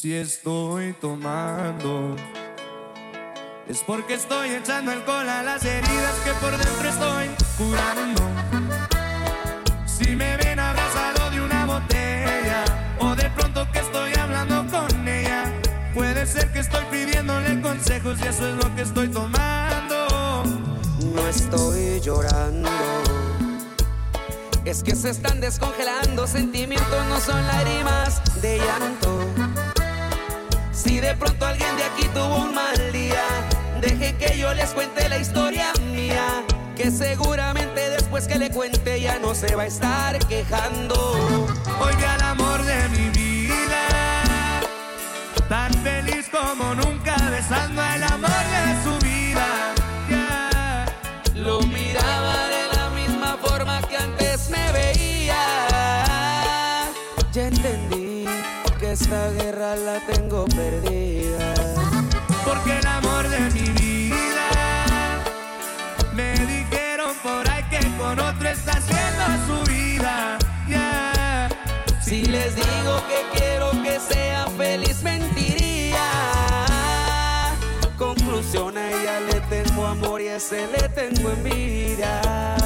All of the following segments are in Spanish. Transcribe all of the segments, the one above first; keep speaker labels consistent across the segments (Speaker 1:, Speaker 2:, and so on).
Speaker 1: Si estoy tomando, es porque estoy echando alcohol a las heridas que por dentro estoy curando. Si me ven abrazado de una botella, o de pronto que estoy hablando con ella, puede ser que estoy pidiéndole consejos y eso es lo que estoy tomando.
Speaker 2: No estoy llorando. Es que se están descongelando, sentimientos no son lágrimas de llanto. De pronto alguien de aquí tuvo un mal día, deje que yo les cuente la historia mía. Que seguramente después que le cuente ya no se va a estar quejando.
Speaker 1: Oiga al amor de mi vida, tan feliz como nunca, besando al amor de su vida.
Speaker 2: Lo miraba de la misma forma que antes me veía. Ya entendí que esta guerra la tengo perdida.
Speaker 1: Porque el amor de mi vida me dijeron por ahí que con otro está haciendo su vida.
Speaker 2: Si les digo que quiero que sea feliz, mentiría. Conclusión, a ella le tengo amor y a ese le tengo envidia.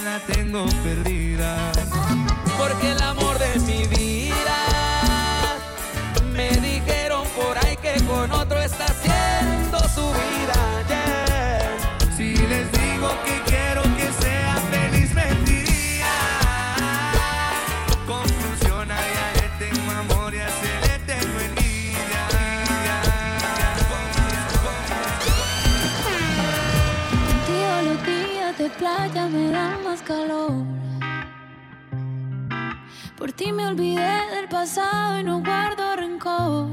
Speaker 1: La tengo perdida.
Speaker 2: Porque el amor de mi vida me dijeron por ahí que con otro está haciendo su vida.
Speaker 1: Si les digo que quiero que sea feliz, mentiría. Conclusión, a ella tengo amor y a ese le tengo envidia.
Speaker 3: Contigo los días de playa me calor. Por ti me olvidé del pasado y no guardo rencor.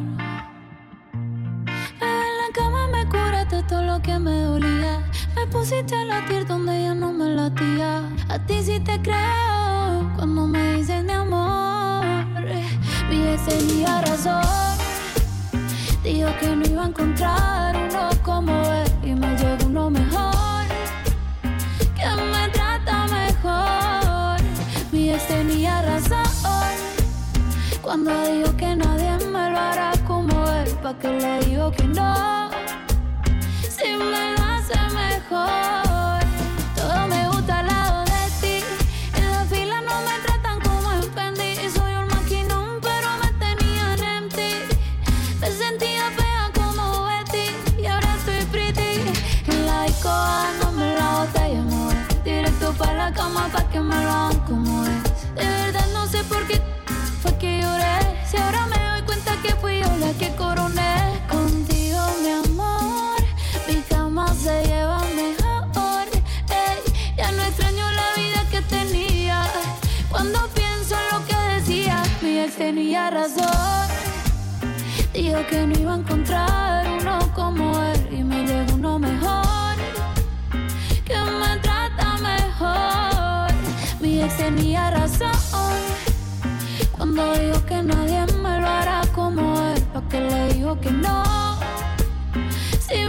Speaker 3: Bebé, en la cama me curaste todo lo que me dolía. Me pusiste a latir donde ya no me latía. A ti sí te creo cuando me dices mi amor. Mi ex tenía razón. Dijo que no iba a encontrar uno como él y me llegó uno mejor que me Mi ex tenía razón cuando dijo que nadie me lo hará como él. Pa' que le digo que no, si me lo hace mejor. Cama pa' que me lo hagan como. De verdad no sé por qué fue que lloré. Si ahora me doy cuenta que fui yo la que coroné. Contigo, mi amor, mi cama se lleva mejor. Ey, ya no extraño la vida que tenía. Cuando pienso en lo que decía, mi ex tenía razón. Dijo que no iba a encontrar tenía razón cuando dijo que nadie me lo hará como él, pa' que le digo que no, si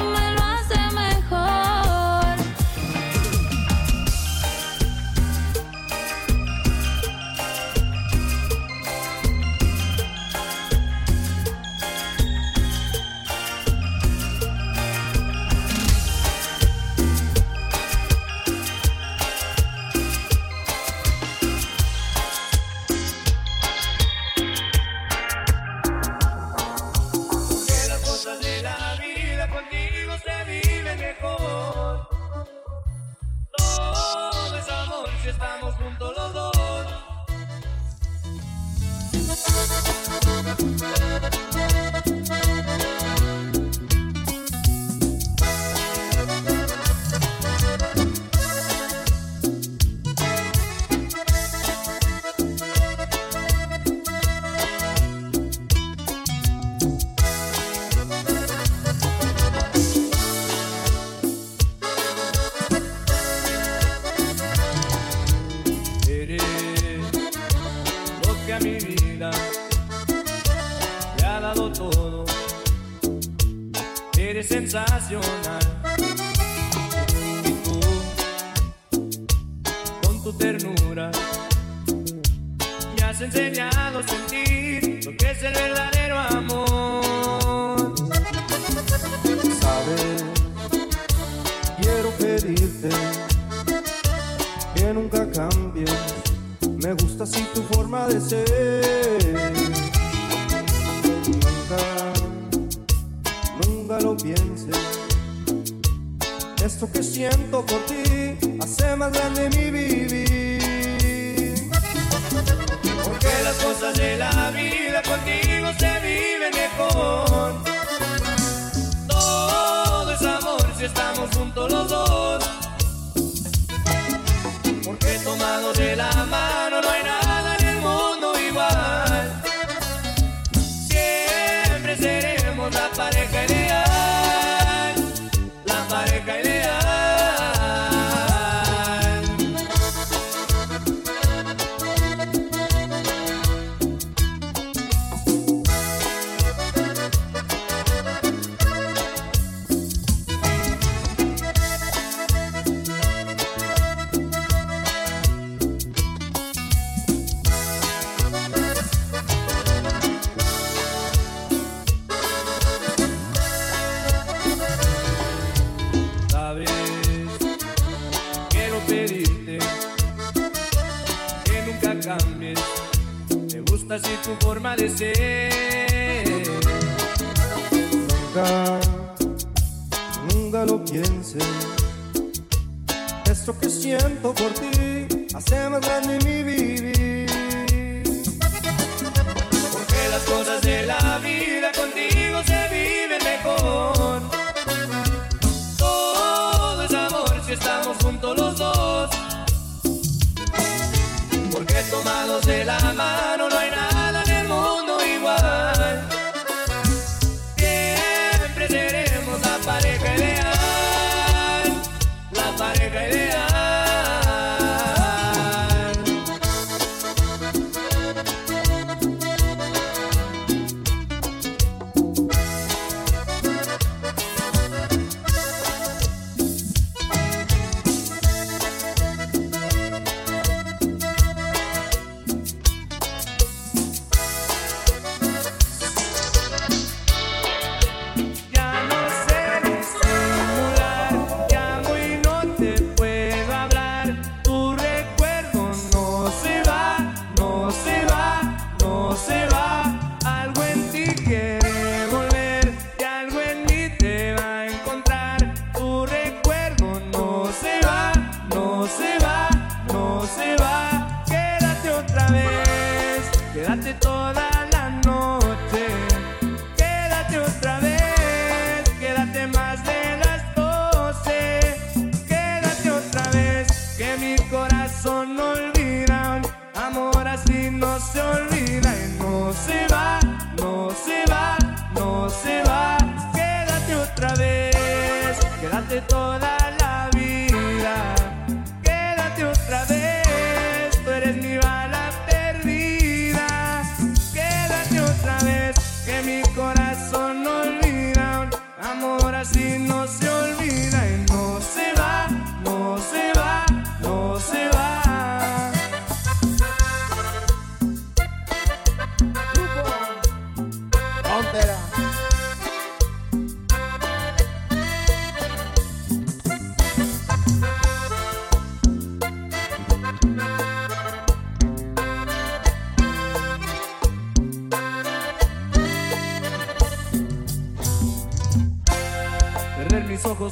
Speaker 1: sensacional. Y tú, con tu ternura, me has enseñado a sentir lo que es el verdadero amor.
Speaker 4: Sabes, quiero pedirte que nunca cambies. Me gusta así tu forma de ser. Lo pienses. Esto que siento por ti hace más grande mi vivir.
Speaker 1: Porque las cosas de la vida contigo se viven mejor. Todo es amor si estamos juntos los dos. Nunca,
Speaker 4: nunca lo pienses. Esto que siento por ti hace más grande mi vivir.
Speaker 1: Porque las cosas de la vida contigo se viven mejor. Todo es amor si estamos juntos los dos. Porque tomados de la mano corazón no olvida. Amor así no se olvida no se va, no se va, no se va. Quédate otra vez, quédate toda la vida. Quédate otra vez, tú eres mi bala perdida. Quédate otra vez, que mi corazón no olvida. Amor así no se olvida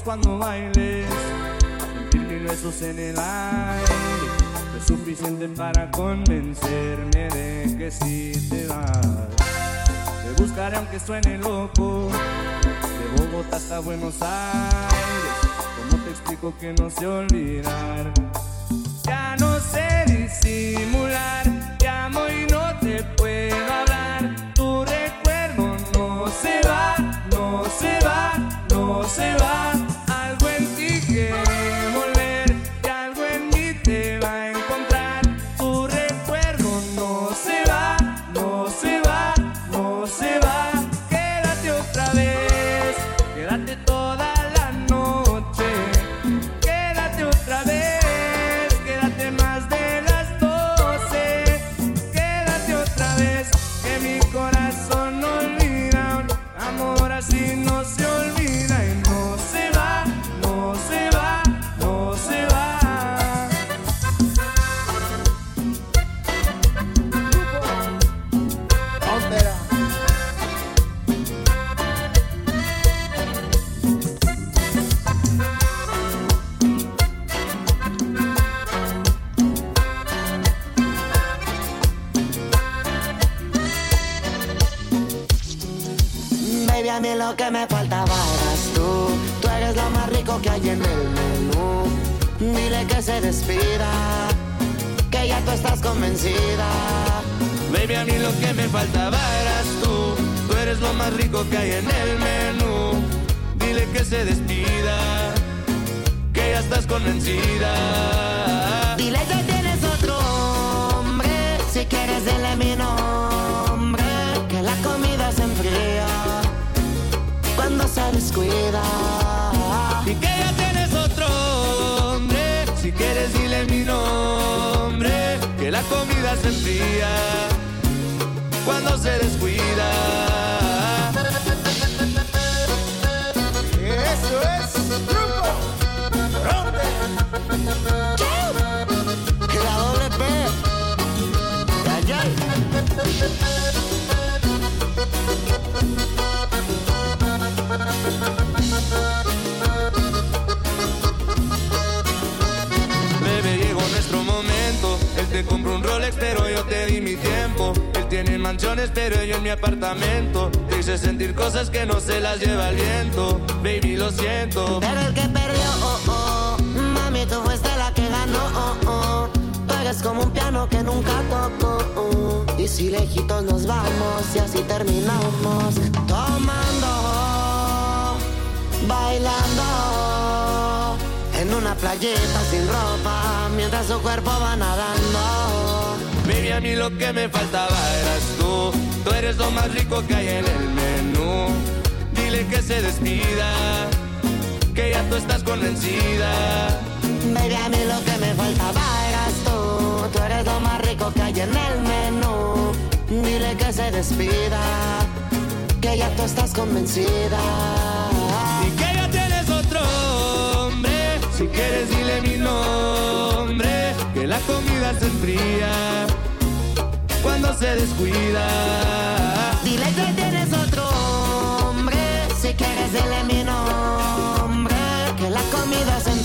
Speaker 1: cuando bailes, sentir mis besos en el aire. Es suficiente para convencerme de que si te vas. Te buscaré aunque suene loco, de Bogotá hasta Buenos Aires. ¿Cómo te explico que no sé olvidar? Ya no sé disimular, te amo y no te puedo.
Speaker 5: Que me faltaba eras tú. Tú eres lo más rico que hay en el menú. Dile que se despida, que ya tú estás convencida.
Speaker 1: Baby, a mí lo que me faltaba eras tú. Tú eres lo más rico que hay en el menú. Dile que se despida, que ya estás convencida.
Speaker 5: Cuando se descuida.
Speaker 4: Eso es grupo.
Speaker 1: Mansiones, pero yo en mi apartamento. Te hice sentir cosas que no se las lleva el viento. Baby, lo siento.
Speaker 5: Pero el que perdió, oh, oh. Mami, tú fuiste la que ganó, oh, oh. Tú como un piano que nunca tocó. oh. Y si lejitos nos vamos y así terminamos. Tomando, bailando. En una playita sin ropa, mientras su cuerpo va nadando.
Speaker 1: Baby, a mí lo que me faltaba eras tú. Tú eres lo más rico que hay en el menú. Dile que se despida, que ya tú estás convencida.
Speaker 5: Baby, a mí lo que me faltaba eras tú. Tú eres lo más rico que hay en el menú. Dile que se despida, que ya tú estás convencida.
Speaker 1: Y que ya tienes otro hombre. Si quieres, dile mi nombre. La comida se enfría cuando se descuida.
Speaker 5: Dile que tienes otro hombre. Si quieres, dile mi nombre. Que la comida se enfría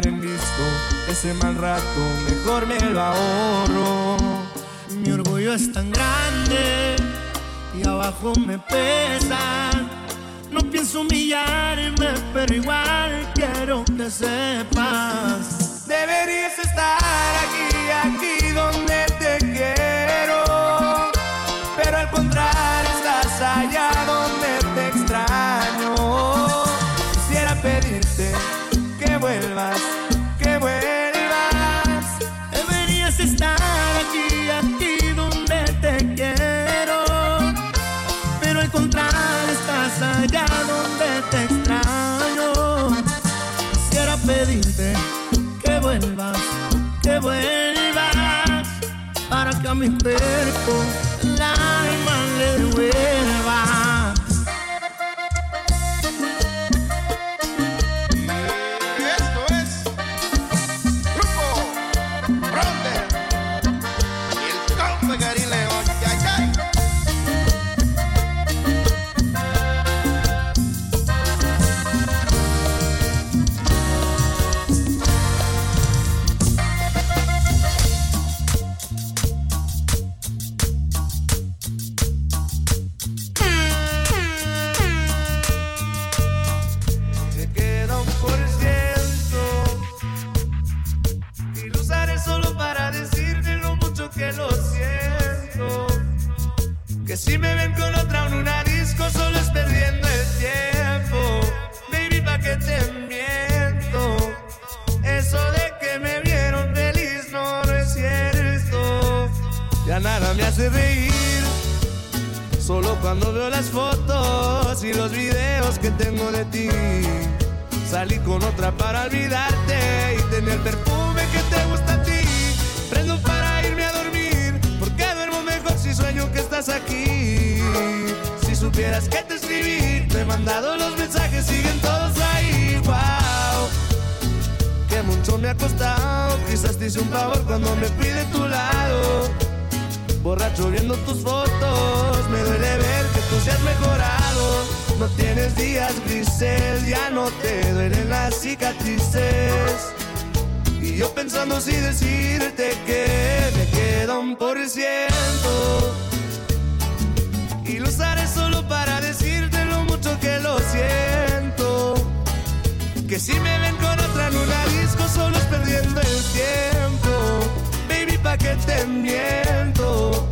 Speaker 1: en visto ese mal rato, mejor me lo ahorro.
Speaker 6: Mi orgullo es tan grande y abajo me pesa. No pienso humillarme, pero igual quiero que sepas.
Speaker 1: Deberías estar aquí, aquí donde vuelvas.
Speaker 6: Para que a mi cuerpo el alma le vuelva.
Speaker 1: Tener perfume que te gusta a ti. Prendo para irme a dormir, porque duermo mejor si sueño que estás aquí. Si supieras que te escribí, te he mandado los mensajes, siguen todos ahí. Wow, que mucho me ha costado. Quizás te hice un favor cuando me fui de tu lado. Borracho viendo tus fotos, me duele ver que tú seas mejorado. No tienes días grises, ya no te duelen las cicatrices. Yo pensando si decirte que me queda un por ciento. Y lo usaré solo para decirte lo mucho que lo siento. Que si me ven con otra en disco, solo es perdiendo el tiempo. Baby, pa' que te miento.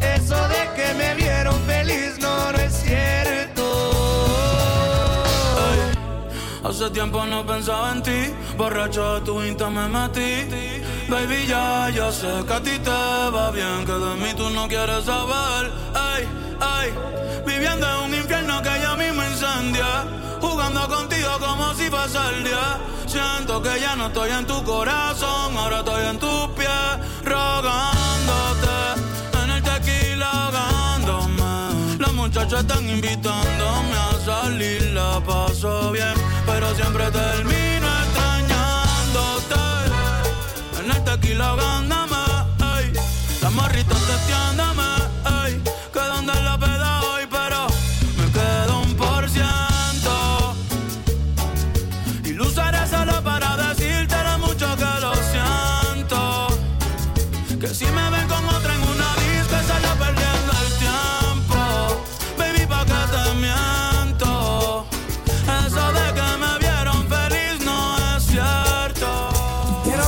Speaker 1: Eso de que me vieron feliz no, no es cierto.
Speaker 7: Hace tiempo no pensaba en ti, borracho de tu insta me metí. Baby, ya, ya sé que a ti te va bien, que de mí tú no quieres saber. Ay, ay, viviendo en un infierno que ya mismo incendia. Jugando contigo como si fuese el día. Siento que ya no estoy en tu corazón, ahora estoy en tus pies, rogándote. En el tequila ahogándome. Las muchachas están invitándome a salir, la paso bien, pero siempre termino El tequila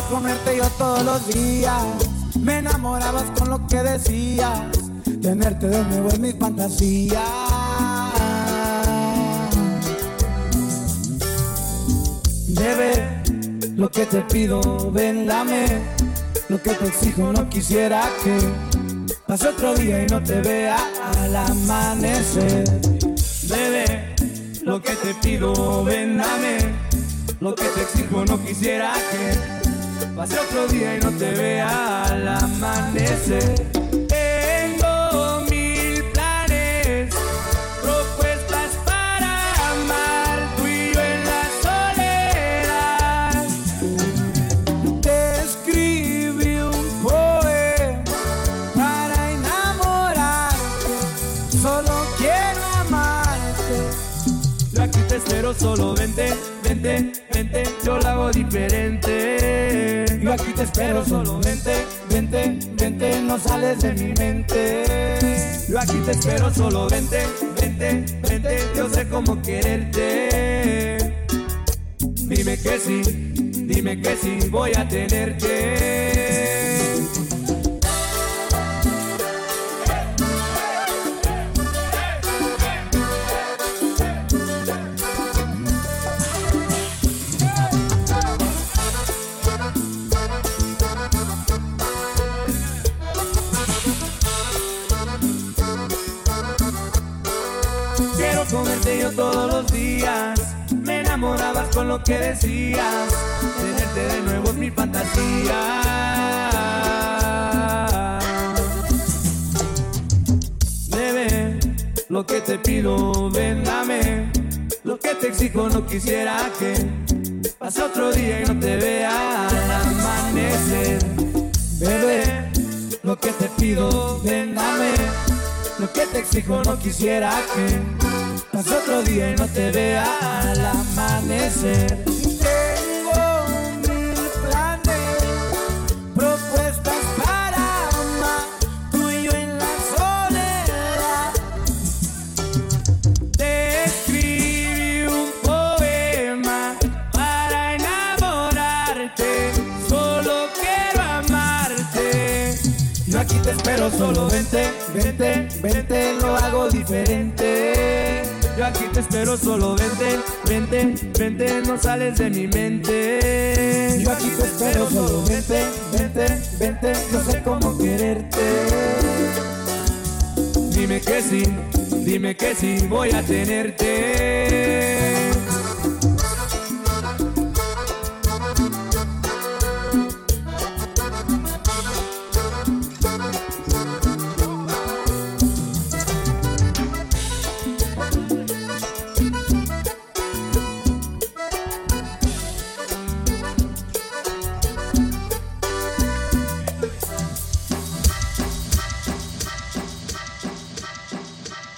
Speaker 8: comerte yo todos los días. Me enamorabas con lo que decías. Tenerte de nuevo en mis fantasías. Bebé, lo que te pido, ven, dame. Lo que te exijo, no quisiera que pase otro día y no te vea al amanecer. Bebé, lo que te pido, ven, dame. Lo que te exijo, no quisiera que pase otro día y no te vea al amanecer. Espero, solo vente, vente, vente, no sales de mi mente. Yo aquí te espero, solo vente, vente, vente, yo sé cómo quererte. Dime que sí, dime que sí, voy a tenerte. Con lo que decías. Tenerte de nuevo es mi fantasía. Bebé, lo que te pido, ven, dame. Lo que te exijo, no quisiera que pase otro día y no te vea al amanecer. Bebé, lo que te pido, ven, dame. Lo que te exijo no quisiera que pase otro día no te vea al amanecer. Tengo mil planes, propuestas para amar, tú y yo en la soledad. Te escribí un poema para enamorarte, solo quiero amarte. Yo aquí te espero, solo vente, vente, vente, lo hago diferente. Yo aquí te espero, solo vente, vente, vente, no sales de mi mente. Yo aquí te espero, solo vente, vente, vente, no sé cómo quererte.
Speaker 1: Dime que sí, dime que sí, voy a tenerte.